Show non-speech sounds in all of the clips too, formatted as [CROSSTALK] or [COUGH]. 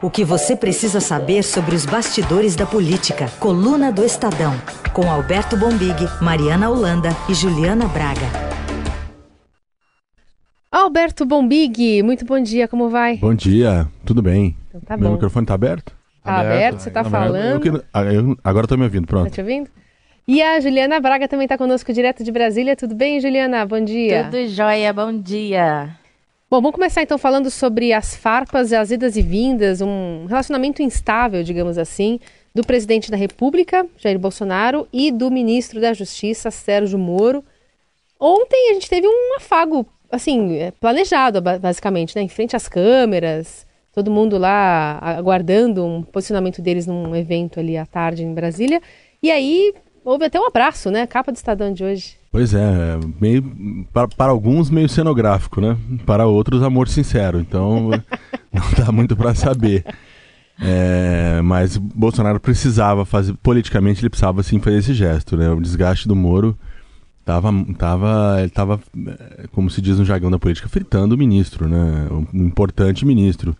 O que você precisa saber sobre os bastidores da política. Coluna do Estadão. Com Alberto Bombig, Mariana Holanda e Juliana Braga. Alberto Bombig, muito bom dia, como vai? Bom dia, tudo bem? Então tá Meu bom. microfone tá aberto? Tá aberto, você tá Eu falando. que- ah, eu- agora tô me ouvindo, Tá pronto. te ouvindo? E a Juliana Braga também está conosco direto de Brasília. Tudo bem, Juliana? Bom dia. Tudo jóia, bom dia. Bom, vamos começar então falando sobre as farpas, as idas e vindas, um relacionamento instável, digamos assim, do presidente da República, Jair Bolsonaro, e do ministro da Justiça, Sérgio Moro. Ontem a gente teve um afago, assim, é, planejado, ba- basicamente, né? Em frente às câmeras, todo mundo lá aguardando um posicionamento deles num evento ali à tarde em Brasília. E aí houve até um abraço, né? Capa do Estadão de hoje. Pois é, meio, para, para alguns meio cenográfico, né? Para outros amor sincero, então [LAUGHS] não dá muito para saber. É, mas Bolsonaro precisava fazer, politicamente ele precisava sim fazer esse gesto, né? O desgaste do Moro tava, tava, ele tava, é, como se diz no jargão da política, fritando o ministro, né? Um importante ministro.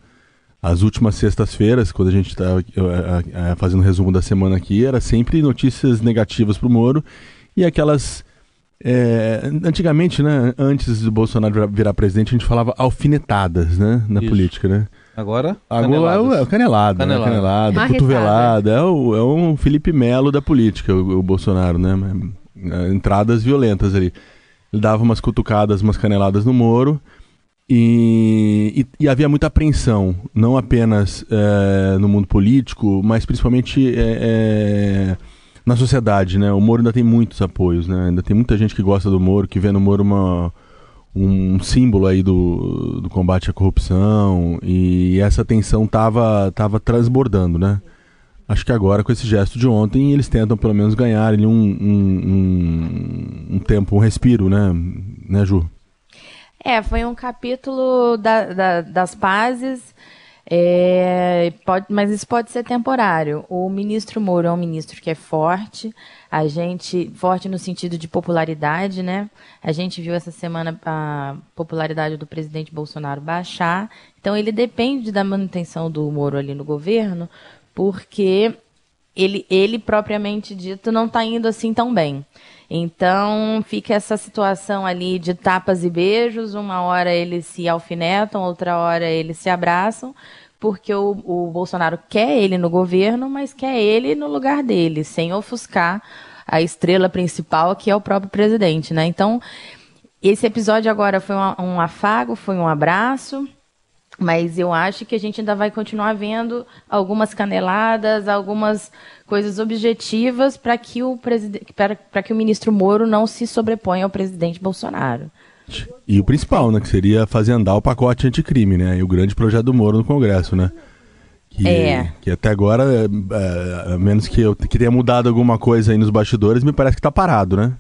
As últimas sextas-feiras, quando a gente estava fazendo um resumo da semana aqui, era sempre notícias negativas para o Moro e aquelas. é, antigamente, né, antes do Bolsonaro virar, virar presidente, a gente falava alfinetadas né, na Isso. política, né? Agora, Agora é o, é o caneladas. canelada, né? Marretada. cotovelada, é, o, é um Felipe Melo da política, o, o Bolsonaro, né? É, Entradas violentas ali. Ele dava umas cutucadas, umas caneladas no Moro e, e- e havia muita apreensão, não apenas é, no mundo político, mas principalmente é, é, na sociedade, né? O Moro ainda tem muitos apoios, né? Ainda tem muita gente que gosta do Moro, que vê no Moro uma, um símbolo aí do, do combate à corrupção e essa tensão tava, tava transbordando, né? Acho que agora, com esse gesto de ontem, eles tentam pelo menos ganhar um, um, um, um tempo, um respiro, né, né Ju? É, foi um capítulo da- da- das pazes, é, pode- mas isso pode ser temporário. O ministro Moro é um ministro que é forte, a gente forte no sentido de popularidade, né? A gente viu essa semana a popularidade do presidente Bolsonaro baixar, então ele depende da manutenção do Moro ali no governo, porque ele, ele propriamente dito não está indo assim tão bem. Então fica essa situação ali de tapas e beijos, uma hora eles se alfinetam, outra hora eles se abraçam, porque o, o Bolsonaro quer ele no governo, mas quer ele no lugar dele, sem ofuscar a estrela principal, que é o próprio presidente, né? Então, esse episódio agora foi um, um afago, foi um abraço, mas eu acho que a gente ainda vai continuar vendo algumas caneladas, algumas coisas objetivas para que o para que o ministro Moro não se sobreponha ao presidente Bolsonaro. E o principal, né, que seria fazer andar o pacote anticrime, né, e o grande projeto do Moro no Congresso, né? Que, É. que até agora, é, é, a menos que eu que tenha mudado alguma coisa aí nos bastidores, me parece que tá parado, né?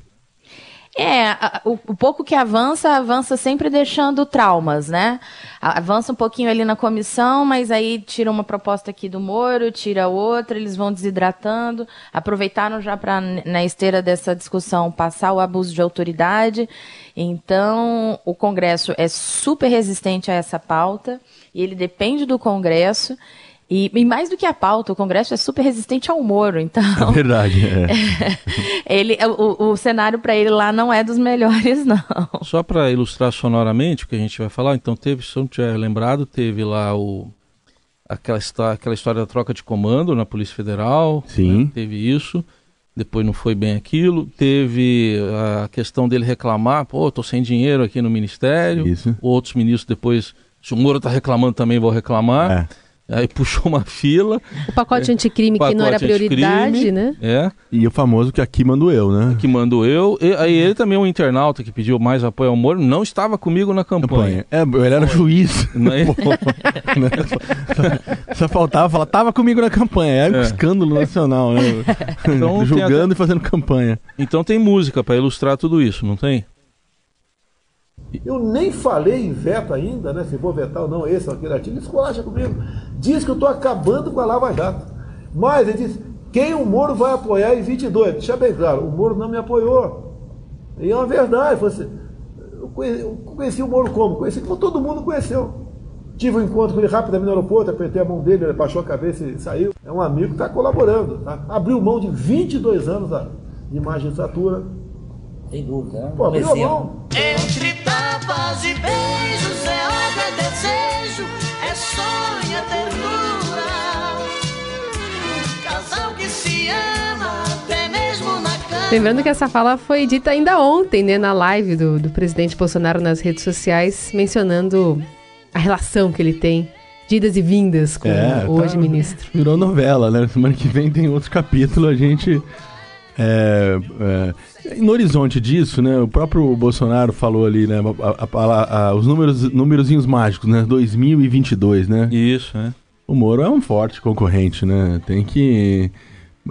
É, o, o pouco que avança, avança sempre deixando traumas, né? Avança um pouquinho ali na comissão, mas aí tira uma proposta aqui do Moro, tira outra, eles vão desidratando. Aproveitaram já para, na esteira dessa discussão, passar o abuso de autoridade. Então, o Congresso é super resistente a essa pauta, e ele depende do Congresso. E, e mais do que a pauta, o Congresso é super resistente ao Moro, então. É verdade. é. [LAUGHS] Ele, o, o cenário para ele lá não é dos melhores, não. Só para ilustrar sonoramente o que a gente vai falar, então teve, se eu não tiver lembrado, teve lá o aquela, aquela história da troca de comando na Polícia Federal. Sim. né? Teve isso. Depois não foi bem aquilo. Teve a questão dele reclamar, pô, tô sem dinheiro aqui no ministério. Isso. Outros ministros depois, se o Moro tá reclamando também, vou reclamar. É. Aí puxou uma fila. O pacote anticrime que não era pacote prioridade, né? É. E o famoso que aqui mando eu, né? que mandou eu. E, aí ele também, um internauta que pediu mais apoio ao Moro, não estava comigo na campanha. campanha. É, ele era juiz. [LAUGHS] Não é? Pô, né? só, só faltava falar, tava comigo na campanha. Era um É. escândalo nacional, né? Então, Julgando e fazendo campanha. Então tem música para ilustrar tudo isso, não tem? Eu nem falei em veto ainda, né? Se vou vetar ou não esse ou aquele artigo. Esculacha comigo. Diz que eu estou acabando com a Lava Jato. Mas ele diz, quem o Moro vai apoiar em 22? Deixa bem claro, o Moro não me apoiou. E é uma verdade. Você, eu, conheci, eu conheci o Moro como? Conheci como todo mundo conheceu. Tive um encontro com ele rapidamente no aeroporto, apertei a mão dele, ele baixou a cabeça e saiu. É um amigo que está colaborando. Tá? Abriu mão de 22 anos de magistratura. Sem dúvida, né? Pô, abriu mão. Entre e beijos é obra, é desejo, é sonho, é ternura. Um casal que se ama até mesmo na cama. Lembrando que essa fala foi dita ainda ontem, né, na live do, do presidente Bolsonaro nas redes sociais, mencionando a relação que ele tem de idas e vindas com É, o tá- hoje ministro. Virou novela, né? Semana que vem tem outro capítulo, a gente. É, é, no horizonte disso, né? O próprio Bolsonaro falou ali, né? a- a- a- os números, númerozinhos mágicos, né? 2022, né? Isso, né? O Moro é um forte concorrente, né? Tem que.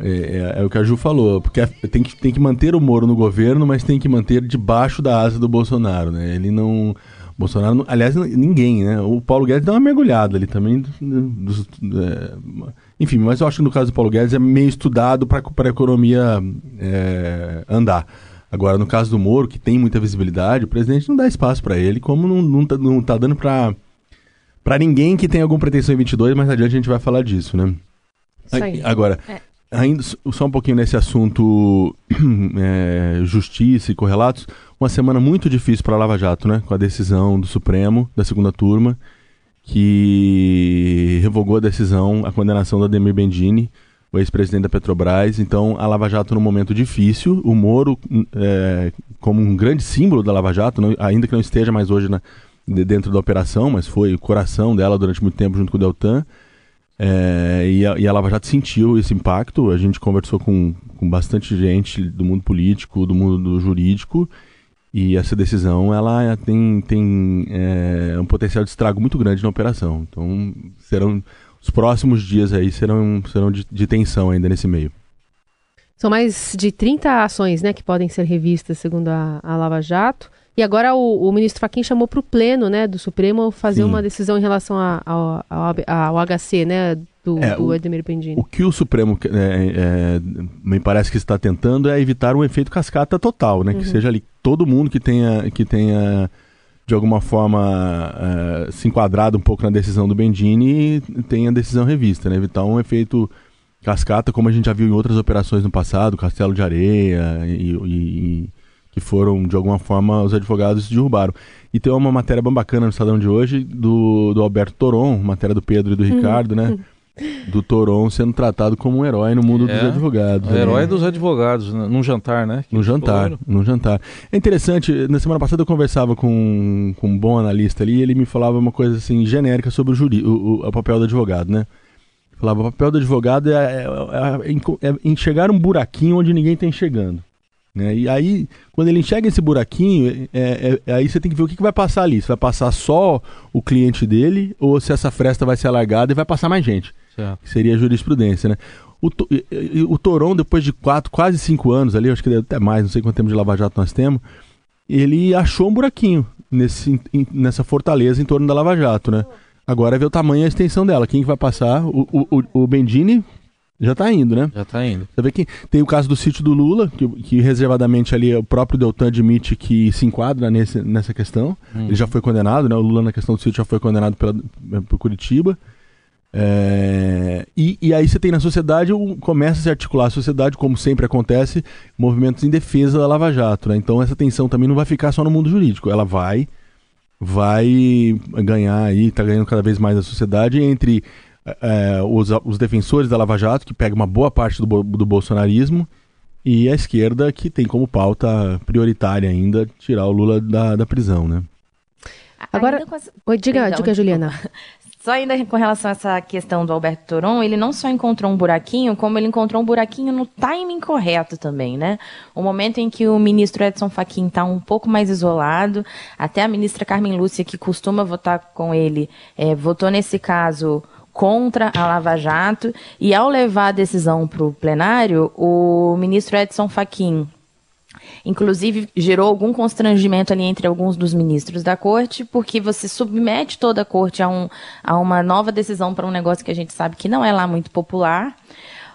É, é- é o que a Ju falou, porque é- tem que, tem que manter o Moro no governo, mas tem que manter debaixo da asa do Bolsonaro, né? Ele não. Bolsonaro, aliás, ninguém, né? O Paulo Guedes dá uma mergulhada ali também. dos- é, enfim, mas eu acho que no caso do Paulo Guedes é meio estudado para a economia é, andar. Agora, no caso do Moro, que tem muita visibilidade, o presidente não dá espaço para ele, como não, não, tá, não tá dando para para ninguém que tem alguma pretensão em 22, mais adiante a gente vai falar disso, né? Isso aí. Agora, É. ainda só um pouquinho nesse assunto [CLEARS THROAT] é, justiça e correlatos, uma semana muito difícil para a Lava Jato, né? Com a decisão do Supremo, da segunda turma, que revogou a decisão, a condenação do Ademir Bendini, o ex-presidente da Petrobras. Então, a Lava Jato num momento difícil, o Moro é, como um grande símbolo da Lava Jato, não- ainda que não esteja mais hoje na- de- dentro da operação, mas foi o coração dela durante muito tempo junto com o Deltan. É, e, a, e a Lava Jato sentiu esse impacto. A gente conversou com, com bastante gente do mundo político, do mundo do jurídico, e essa decisão ela tem, tem é, um potencial de estrago muito grande na operação. Então, serão os próximos dias aí serão, serão de, de tensão ainda nesse meio. São mais de 30 ações né, que podem ser revistas, segundo a, a Lava Jato. E agora o, o ministro Fachin chamou para o pleno né, do Supremo fazer Sim. uma decisão em relação a- ao, HC, né, do, É, do o- Ademir Bendini. O que o Supremo é, é, me parece que está tentando é evitar um efeito cascata total, né? Que seja ali todo mundo que tenha, que tenha de alguma forma é, se enquadrado um pouco na decisão do Bendini tenha a decisão revista, né? Evitar um efeito cascata, como a gente já viu em outras operações no passado, Castelo de Areia e- e que foram de alguma forma os advogados derrubaram. E tem uma matéria bem bacana no Estadão de hoje do, do Alberto Toron, matéria do Pedro e do Ricardo, né? [LAUGHS] do Toron sendo tratado como um herói no mundo É, dos advogados. O né? herói dos advogados, né, num jantar, né? No jantar, Foram. no jantar. É interessante, na semana passada eu conversava com, com um bom analista ali e ele me falava uma coisa assim genérica sobre o, juri, o, o- o papel do advogado, né? Falava, o papel do advogado é, é, é- é é enxergar um buraquinho onde ninguém está enxergando. Né? E aí, quando ele enxerga esse buraquinho, é, é- é- aí você tem que ver o que, que vai passar ali. Se vai passar só o cliente dele ou se essa fresta vai ser alargada e vai passar mais gente Certo. que seria a jurisprudência, né? O, o Toron, depois de quatro, quase cinco anos ali, acho que até mais, não sei quanto tempo de Lava Jato nós temos, ele achou um buraquinho nesse, nessa fortaleza em torno da Lava Jato, né? Agora é ver o tamanho e a extensão dela. Quem que vai passar? O, o, o, o Bendini já tá indo, né? Já tá indo. Você vê que tem o caso do sítio do Lula, que, que reservadamente ali o próprio Deltan admite que se enquadra nesse, nessa questão. Ele já foi condenado, né? O Lula na questão do sítio já foi condenado pela, por Curitiba. É, e, e aí você tem na sociedade, começa a se articular a sociedade, como sempre acontece, movimentos em defesa da Lava Jato. Né? Então essa tensão também não vai ficar só no mundo jurídico, ela vai vai ganhar aí, tá ganhando cada vez mais a sociedade entre é, os, os defensores da Lava Jato, que pega uma boa parte do, do bolsonarismo, e a esquerda, que tem como pauta prioritária ainda tirar o Lula da, da prisão, né? Agora- essa- Oi, diga, Perdão, diga Juliana. [LAUGHS] Só ainda com relação a essa questão do Alberto Toron, ele não só encontrou um buraquinho, como ele encontrou um buraquinho no timing correto também, né? O momento em que o ministro Edson Fachin está um pouco mais isolado, até a ministra Carmen Lúcia, que costuma votar com ele, eh, votou nesse caso contra a Lava Jato, e ao levar a decisão para o plenário, o ministro Edson Fachin Inclusive, gerou algum constrangimento ali entre alguns dos ministros da corte, porque você submete toda a corte a, um, a uma nova decisão para um negócio que a gente sabe que não é lá muito popular.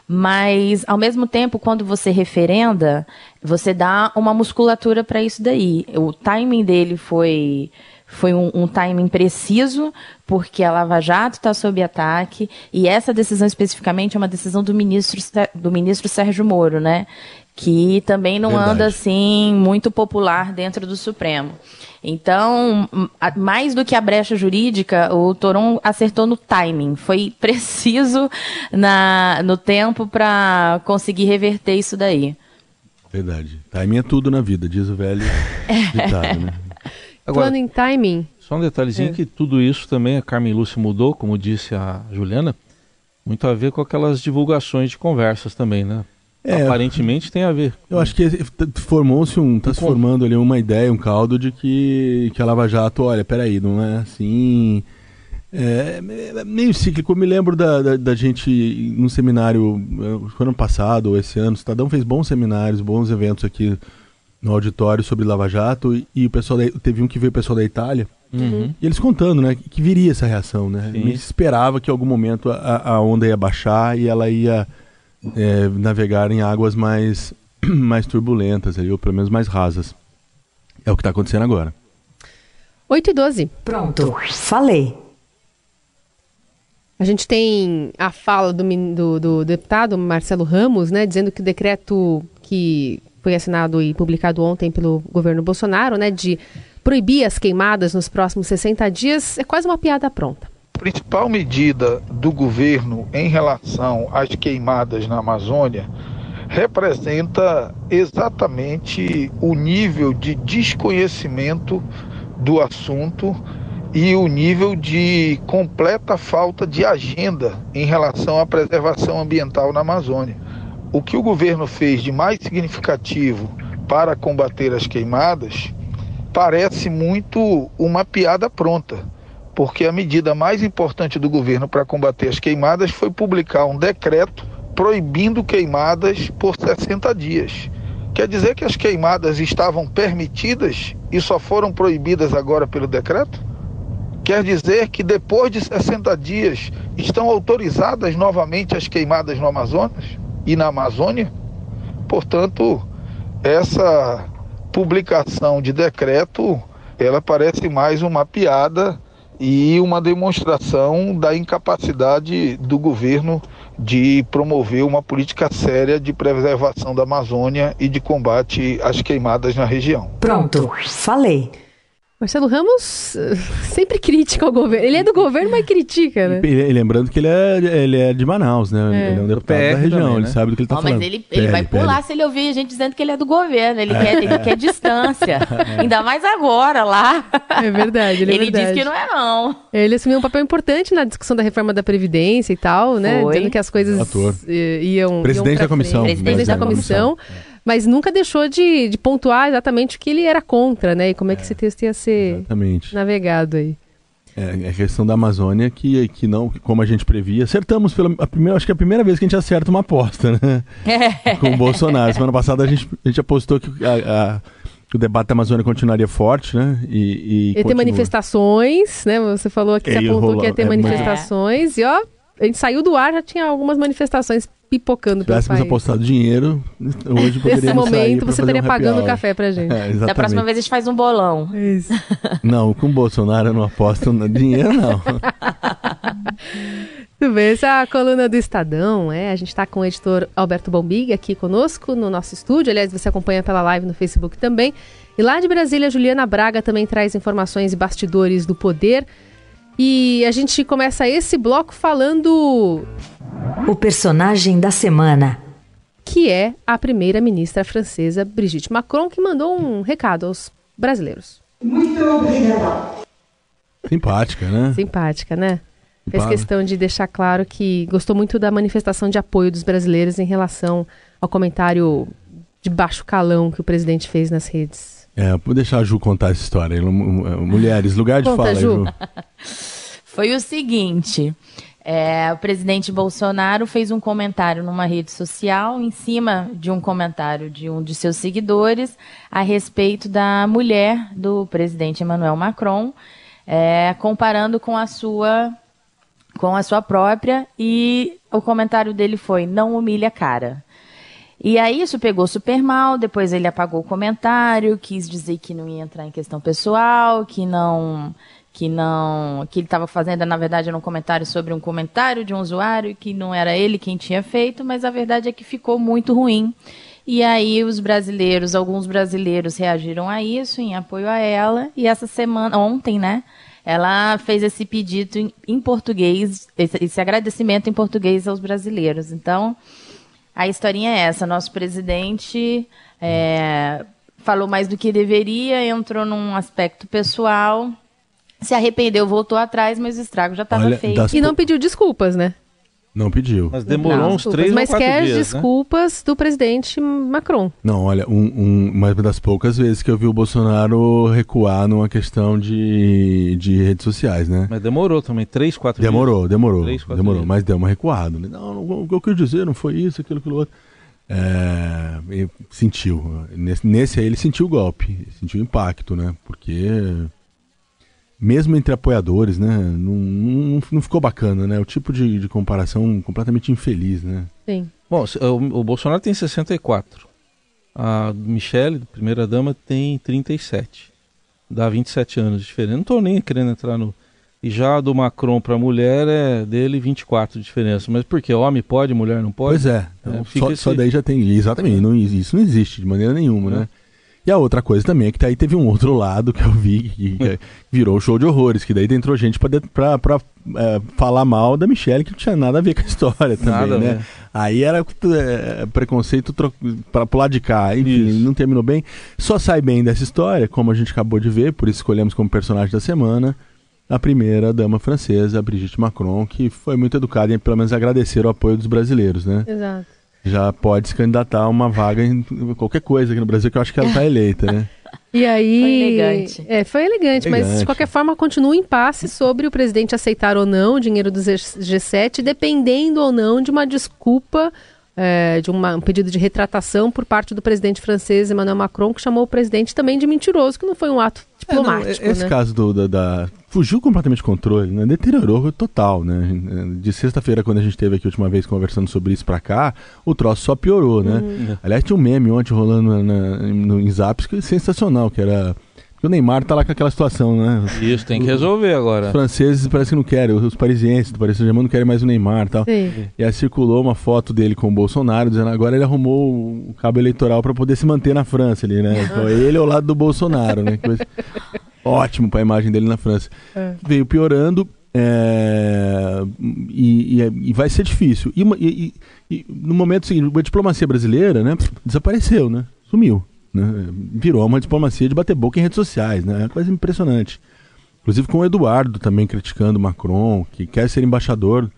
Mas, ao mesmo tempo, quando você referenda, você dá uma musculatura para isso daí. O timing dele foi foi um, um timing preciso, porque a Lava Jato está sob ataque, e essa decisão especificamente é uma decisão do ministro, do ministro Sérgio Moro, né? Que também não Verdade. anda assim muito popular dentro do Supremo. Então, mais do que a brecha jurídica, o Toron acertou no timing. Foi [LAUGHS] preciso na, no tempo para conseguir reverter isso daí. Verdade. Timing é tudo na vida, diz o velho [LAUGHS] ditado, né? Agora, Falando em timing, Só um detalhezinho É. que tudo isso também a Carmen Lúcia mudou, como disse a Juliana, muito a ver com aquelas divulgações de conversas também, né? É. Aparentemente tem a ver. Eu acho que formou-se um. tá se formando ali uma ideia, um caldo de que, que a Lava Jato, olha, peraí, não é assim. É, é meio cíclico. Eu me lembro da, da, da gente num seminário eh, ano passado ou esse ano. O Estadão fez bons seminários, bons eventos aqui no auditório sobre Lava Jato. E, e o pessoal da- teve um que veio o pessoal da Itália. Uhum. E eles contando, né, que viria essa reação, né? Sim. Me esperava que em algum momento a, a onda ia baixar e ela ia é, navegar em águas mais, [CLEARS THROAT] mais turbulentas, ali, ou pelo menos mais rasas. É o que está acontecendo agora. 8 e 12. Pronto, falei. A gente tem a fala do, do- do deputado Marcelo Ramos, né, dizendo que o decreto que foi assinado e publicado ontem pelo governo Bolsonaro, né, de proibir as queimadas nos próximos 60 dias, é quase uma piada pronta. A principal medida do governo em relação às queimadas na Amazônia representa exatamente o nível de desconhecimento do assunto e o nível de completa falta de agenda em relação à preservação ambiental na Amazônia. O que o governo fez de mais significativo para combater as queimadas parece muito uma piada pronta porque a medida mais importante do governo para combater as queimadas foi publicar um decreto proibindo queimadas por 60 dias. Quer dizer que as queimadas estavam permitidas e só foram proibidas agora pelo decreto? Quer dizer que depois de 60 dias estão autorizadas novamente as queimadas no Amazonas e na Amazônia? Portanto, essa publicação de decreto, ela parece mais uma piada e uma demonstração da incapacidade do governo de promover uma política séria de preservação da Amazônia e de combate às queimadas na região. Pronto, falei. Marcelo Ramos eh, [LAUGHS] sempre crítico ao governo. Ele é do governo, mas critica, né? E, e lembrando que ele é, ele é de Manaus, né? É. Ele é um deputado PR da região, também, ele né? sabe do que ele está Ó, falando. mas ele, ele PL, vai pular PL. se ele ouvir a gente dizendo que ele é do governo. Ele quer, ele quer distância. [LAUGHS] Ainda mais agora, lá. É verdade, ele é Ele verdade. disse que não é, não. Ele assumiu um papel importante na discussão da reforma da Previdência e tal, né? Foi. Dizendo que as coisas Ator. eh, iam. Presidente iam da comissão. frente. Presidente da Da comissão. Mas nunca deixou de, de pontuar exatamente o que ele era contra, né? E como é que esse texto ia ser Exatamente. navegado aí. É, é a questão da Amazônia que, que não, que como a gente previa, acertamos pela a primeira, acho que é a primeira vez que a gente acerta uma aposta, né? Com o Bolsonaro. Semana passada a gente, a gente apostou que a- a- o debate da Amazônia continuaria forte, né? E, e Ia ter manifestações, né? Você falou aqui, É, você e apontou rolou- que ia ter é, manifestações. E ó, a gente saiu do ar, já tinha algumas manifestações pipocando Se pelo tivéssemos país. apostado dinheiro, hoje poderíamos Nesse momento você estaria um pagando hour. café pra gente. É, [LAUGHS] Da próxima vez a gente faz um bolão. Isso. [LAUGHS] Não, com o Bolsonaro eu não aposto no dinheiro, não. [LAUGHS] Tudo bem, essa é a coluna do Estadão, é. A gente está com o editor Alberto Bombig aqui conosco no nosso estúdio. Aliás, você acompanha pela live no Facebook também. E lá de Brasília, a Juliana Braga também traz informações e bastidores do poder. E a gente começa esse bloco falando O personagem da semana. que é a primeira-ministra francesa Brigitte Macron, que mandou um recado aos brasileiros. Simpática, né? Simpática, né? Fez questão de deixar claro que gostou muito da manifestação de apoio dos brasileiros em relação ao comentário de baixo calão que o presidente fez nas redes. É, vou deixar a Ju contar essa história. Mu- mu- Mulheres, lugar de Conta, fala, Ju. Ju. [LAUGHS] Foi o seguinte: é, o presidente Bolsonaro fez um comentário numa rede social em cima de um comentário de um de seus seguidores a respeito da mulher do presidente Emmanuel Macron, é, comparando com a sua com a sua própria e o comentário dele foi não humilha a cara. E aí isso pegou super mal, depois ele apagou o comentário, quis dizer que não ia entrar em questão pessoal, que não que não que ele estava fazendo na verdade um comentário sobre um comentário de um usuário que não era ele quem tinha feito, mas a verdade é que ficou muito ruim. E aí os brasileiros, alguns brasileiros reagiram a isso em apoio a ela e essa semana, ontem, né, ela fez esse pedido em, em português, esse, esse agradecimento em português aos brasileiros. Então, a historinha é essa: nosso presidente é, falou mais do que deveria, entrou num aspecto pessoal, se arrependeu, voltou atrás, mas o estrago já estava feito. das- E não pediu desculpas, né? Não pediu. Mas demorou uns Desculpas, três ou mas quatro quer dias, né? desculpas do presidente Macron. Não, olha, um, um- uma das poucas vezes que eu vi o Bolsonaro recuar numa questão de, de redes sociais, né? Mas demorou também, três, quatro Demorou, demorou. Três, quatro demorou, dias. mas deu uma recuada. né? Não, não, o que eu quis dizer não foi isso, aquilo, aquilo outro. É, sentiu. Nesse, nesse aí ele sentiu o golpe, sentiu o impacto, né? Porque mesmo entre apoiadores, né? Não, não, não ficou bacana, né? O tipo de, de comparação completamente infeliz, né? Sim. Bom, o, o Bolsonaro tem 64. A Michelle, primeira dama, tem 37. Dá 27 anos de diferença. Não tô nem querendo entrar no. E já a do Macron pra mulher é dele 24 de diferença. Mas por quê? Homem pode, mulher não pode? Pois é. Então, É, só, esse- só daí já tem. Exatamente. Não, isso não existe de maneira nenhuma, É. né? E a outra coisa também é que daí teve um outro lado que eu vi que, que virou show de horrores, que daí entrou gente pra, pra, pra, é, falar mal da Michelle que não tinha nada a ver com a história também, Nada né? ver. Aí era é, preconceito tro... pra, pro lado de cá, enfim, Isso. não terminou bem. Só sai bem dessa história, como a gente acabou de ver, por isso escolhemos como personagem da semana a primeira dama francesa, a Brigitte Macron, que foi muito educada em pelo menos agradecer o apoio dos brasileiros, né? Exato. Já pode se candidatar a uma vaga em qualquer coisa aqui no Brasil, que eu acho que ela está eleita, né? [LAUGHS] E aí. Foi elegante. É, foi elegante, mas de qualquer forma continua o impasse sobre o presidente aceitar ou não o dinheiro do G- G7, dependendo ou não de uma desculpa, é, de uma- um pedido de retratação por parte do presidente francês Emmanuel Macron, que chamou o presidente também de mentiroso, que não foi um ato É, não, diplomático. esse né? caso do, da, da- Fugiu completamente de controle, né? Deteriorou total, né? De sexta-feira, quando a gente esteve aqui a última vez conversando sobre isso pra cá, o troço só piorou, né? Uhum. Aliás, tinha um meme ontem rolando na, na- no, em Zaps que é sensacional, que era. O Neymar tá lá com aquela situação, né? Isso, tem que resolver Os agora. franceses parece que não querem, os parisienses do Paris Saint-Germain não querem mais o Neymar e tal. Sim. E aí circulou uma foto dele com o Bolsonaro, dizendo agora ele arrumou o cabo eleitoral para poder se manter na França ali, né? Então, ele ao lado do Bolsonaro, né? Coisa- Ótimo para a imagem dele na França. É. Veio piorando é, e, e- e vai ser difícil. E- e no momento seguinte, a diplomacia brasileira, né? Desapareceu, né? Sumiu. Né? Virou uma diplomacia de bater boca em redes sociais, né? É uma coisa impressionante. Inclusive com o Eduardo também criticando o Macron, que quer ser embaixador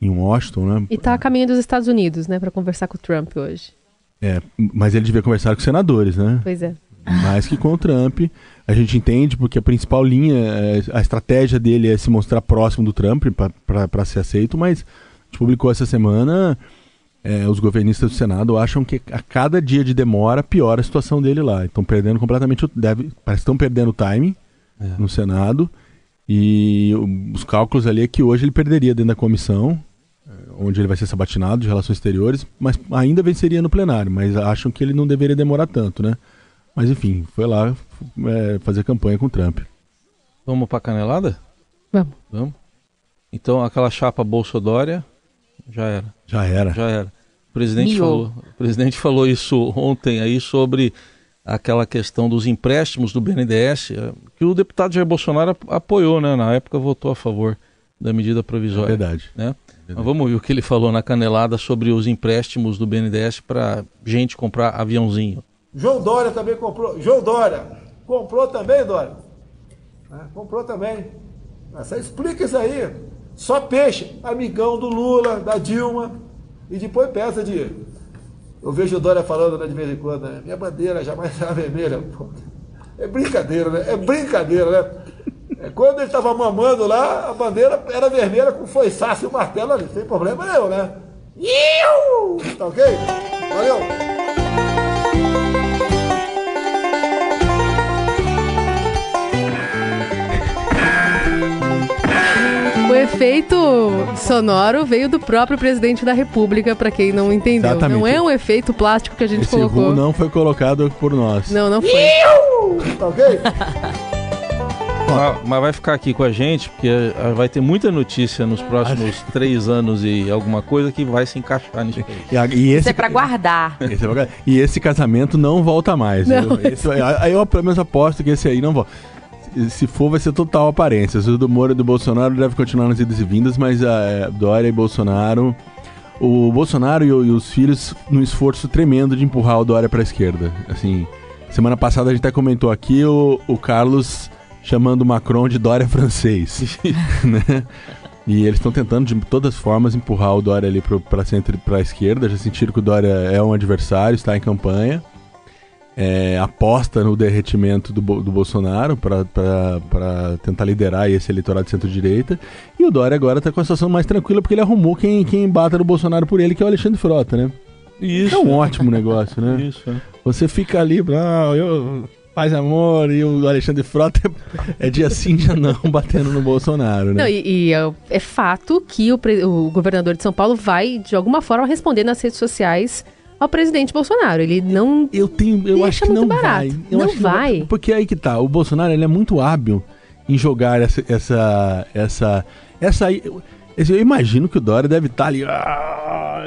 em Washington, né? E tá a caminho dos Estados Unidos, né, para conversar com o Trump hoje. É, mas ele devia conversar com os senadores, né? Pois é. Mais que com o Trump. A gente entende porque a principal linha, é, a estratégia dele é se mostrar próximo do Trump para ser aceito, mas a gente publicou essa semana. É, os governistas do Senado acham que a cada dia de demora piora a situação dele lá. Estão perdendo completamente o. Deve, parece que estão perdendo o timing É. no Senado. E os cálculos ali é que hoje ele perderia dentro da comissão, eh, onde ele vai ser sabatinado de relações exteriores, mas ainda venceria no plenário. Mas acham que ele não deveria demorar tanto, né? Mas enfim, foi lá eh, fazer campanha com o Trump. Vamos pra canelada? Vamos. Vamos? Então aquela chapa Bolsodória já era. Já era. Já era. O presidente, Miou. falou, o presidente falou isso ontem aí sobre aquela questão dos empréstimos do BNDES, eh, que o deputado Jair Bolsonaro ap- apoiou, né? Na época votou a favor da medida provisória. Verdade. Né? Mas vamos ouvir o que ele falou na canelada sobre os empréstimos do BNDES para gente comprar aviãozinho. João Dória também comprou. João Dória comprou também, Dória? Ah, comprou também. Essa, explica isso aí. Só peixe, amigão do Lula, da Dilma. E depois peça de. Eu vejo o Dória falando né, de vez em quando, né, minha bandeira jamais será vermelha. Pô, é brincadeira, né? É brincadeira, né? É, quando ele estava mamando lá, a bandeira era vermelha com foiçaço e o martelo ali, sem problema nenhum, né? Iu! Tá ok? Valeu! Efeito sonoro veio do próprio presidente da República, para quem não entendeu. Exatamente. Não é um efeito plástico que a gente Esse colocou. não foi colocado por nós. não, não foi. Tá ok? [LAUGHS] Mas, mas vai ficar aqui com a gente, porque vai ter muita notícia nos próximos [LAUGHS] três anos e alguma coisa que vai se encaixar nisso aí. E, a- e Isso esse, é pra guardar. [LAUGHS] esse é pra- e esse casamento não volta mais. Não. viu? Esse- aí eu pelo menos aposto que esse aí não volta. Se- for, vai ser total aparência. O do Moro e do Bolsonaro deve continuar nas idas e vindas, mas a é, Dória e Bolsonaro. O Bolsonaro e, os filhos num esforço tremendo de empurrar o Dória pra esquerda. Assim, semana passada a gente até comentou aqui o, o Carlos chamando o Macron de Dória [LAUGHS] francês. [LAUGHS] né? E eles estão tentando de todas as formas empurrar o Dória ali pro, pra, centro, esquerda. Já sentiram que o Dória é um adversário, está em campanha. É, aposta no derretimento do, do Bolsonaro para tentar liderar esse eleitorado de centro-direita. E o Dória agora está com a situação mais tranquila porque ele arrumou quem, quem bata no Bolsonaro por ele, que é o Alexandre Frota, né? Isso. É um ótimo negócio, né? Isso, é. Você fica ali, ah, eu, faz amor, e o Alexandre Frota é dia sim, dia não, [LAUGHS] batendo no Bolsonaro, né? Não, e, e é, é fato que o, pre- o governador de São Paulo vai, de alguma forma, responder nas redes sociais ao presidente Bolsonaro. Ele não. Eu tenho, eu acho que não barato. vai. Eu Não acho que vai. Porque aí que tá, o Bolsonaro ele é muito hábil em jogar essa essa essa essa aí- esse- eu imagino que o Dória deve estar ali ah,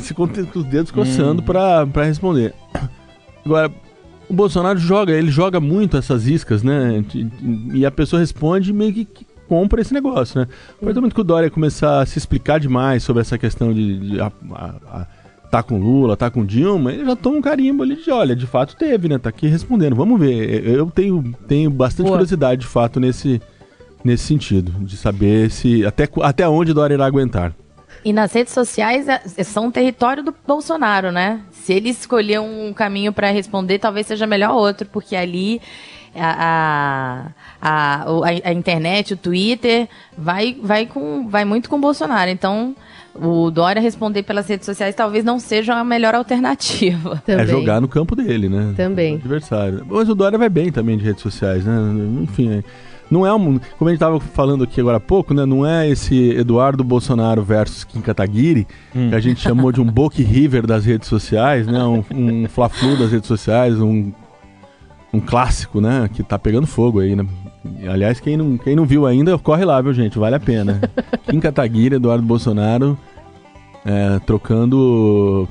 se com com os dedos coçando pra para responder. Agora o Bolsonaro joga, ele joga muito essas iscas, né? E a pessoa responde e meio que, que compra esse negócio, né? A partir do momento que o Dória começar a se explicar demais sobre essa questão de, de a- a- a- tá com Lula, tá com Dilma, ele já toma um carimbo ali de, olha, de fato teve, né? Tá aqui respondendo. Vamos ver. Eu tenho, tenho bastante Boa. curiosidade, de fato, nesse, nesse sentido, de saber se até, até onde Dória irá aguentar. E nas redes sociais é- são território do Bolsonaro, né? Se ele escolher um caminho para responder, talvez seja melhor outro, porque ali a, a, a- a internet, o Twitter, vai, vai, com, vai muito com o Bolsonaro. Então, o Dória responder pelas redes sociais talvez não seja a melhor alternativa. Também. É jogar no campo dele, né? Também. O adversário. Mas o Dória vai bem também de redes sociais, né? Enfim, é- não é um. Como a gente tava falando aqui agora há pouco, né? Não é esse Eduardo Bolsonaro versus Kim Kataguiri, que a gente chamou de um [LAUGHS] Book River das redes sociais, né? Um, um Fla-Flu das redes sociais, um, um clássico, né? Que tá pegando fogo aí, né? Aliás, quem não, quem não viu ainda, corre lá, viu, gente? Vale a pena. [LAUGHS] Kim Kataguiri, Eduardo Bolsonaro é, trocando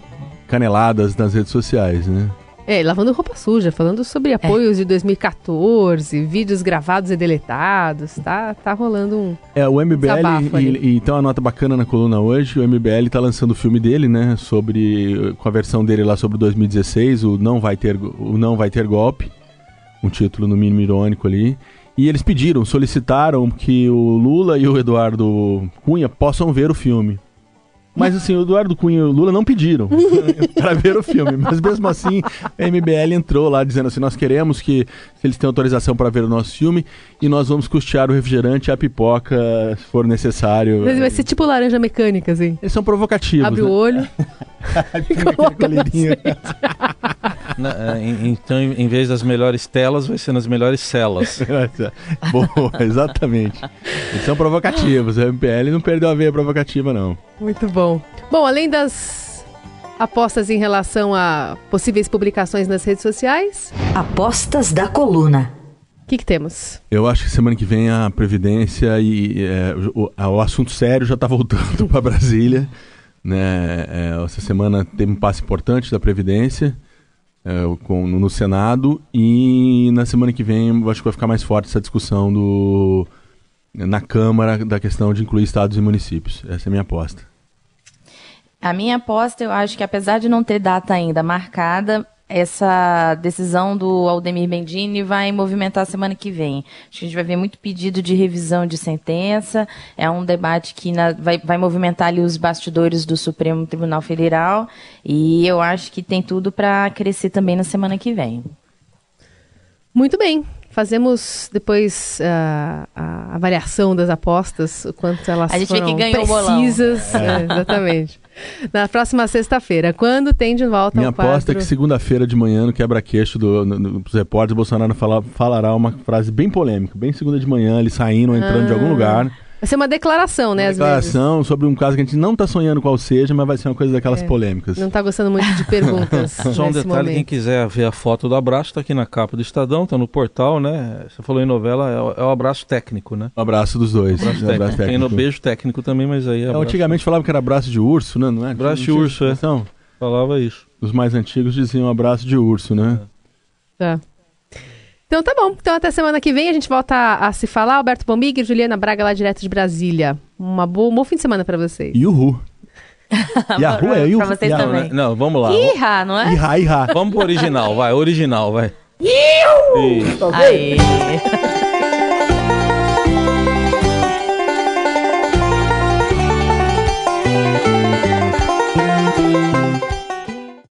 caneladas nas redes sociais, né? É, lavando roupa suja, falando sobre apoios de 2014, vídeos gravados e deletados. Tá, tá rolando um. É, o MBL, e, e tem uma nota bacana na coluna hoje, o MBL tá lançando o filme dele, né, sobre, com a versão dele lá sobre 2016, o Não Vai Ter, o não vai ter Golpe, um título no mínimo irônico ali, e eles pediram, solicitaram que o Lula e o Eduardo Cunha possam ver o filme. Mas assim, o Eduardo Cunha e o Lula não pediram [LAUGHS] para ver o filme. Mas mesmo assim, a MBL entrou lá dizendo assim: nós queremos que eles têm autorização para ver o nosso filme e nós vamos custear o refrigerante e a pipoca se for necessário. Mas vai ser tipo laranja mecânica, assim. Eles são provocativos. Abre né? o olho. [LAUGHS] Tem aquele colherinho. Na- é, então, em vez das melhores telas, vai ser nas melhores celas. [LAUGHS] Boa, [LAUGHS] exatamente. Eles são provocativos. A MBL não perdeu a veia provocativa, não. Muito bom. Bom, além das apostas em relação a possíveis publicações nas redes sociais, Apostas da coluna. o que, que temos? Eu acho que semana que vem a Previdência e é, o, a- o assunto sério já está voltando [LAUGHS] para Brasília. Né? É, essa semana teve um passo importante da Previdência é, com- no Senado e na semana que vem acho que vai ficar mais forte essa discussão do, na Câmara da questão de incluir estados e municípios. Essa é a minha aposta. A minha aposta, eu acho que apesar de não ter data ainda marcada, essa decisão do Aldemir Bendini vai movimentar a semana que vem. Acho que a gente vai ver muito pedido de revisão de sentença. É um debate que na- vai, vai movimentar ali os bastidores do Supremo Tribunal Federal. E eu acho que tem tudo para crescer também na semana que vem. Muito bem. Fazemos depois ah, a avaliação das apostas, o quanto elas A gente vê foram quem ganhou o bolão. precisas. É, exatamente. [LAUGHS] [LAUGHS] Na próxima sexta-feira, quando tem de volta Minha quadro... aposta é que segunda-feira de manhã, no quebra-queixo do, no- no- dos repórteres, Bolsonaro fala- falará uma frase bem polêmica. Bem segunda de manhã, ele saindo ou entrando de algum Ah. lugar. Vai ser uma declaração, né, Uma às vezes. declaração sobre um caso que a gente não tá sonhando qual seja, mas vai ser uma coisa daquelas polêmicas. Não tá gostando muito de perguntas [LAUGHS] Só um detalhe, momento. quem quiser ver a foto do abraço, tá aqui na capa do Estadão, tá no portal, né? Você falou em novela, é o, é o abraço técnico, né? Um abraço dos dois. Abraço Um técnico. Tem no beijo técnico também, mas aí é Então, abraço- antigamente falava que era abraço de urso, né? Não é? Abraço de urso, é. expressão? falava isso. Os mais antigos diziam abraço de urso, né? Tá. Então tá bom. Então até semana que vem a gente volta a, a se falar. Alberto Bombig e Juliana Braga lá direto de Brasília. Uma boa, um bom fim de semana pra vocês. Yuhu. [LAUGHS] Yahoo é Yuhu. Pra vocês Yahoo, também. né? Não, vamos lá. Irra, não é? Ihá, ihá. Vamos pro original, vai, original, vai. Tá ok? Aê. [LAUGHS]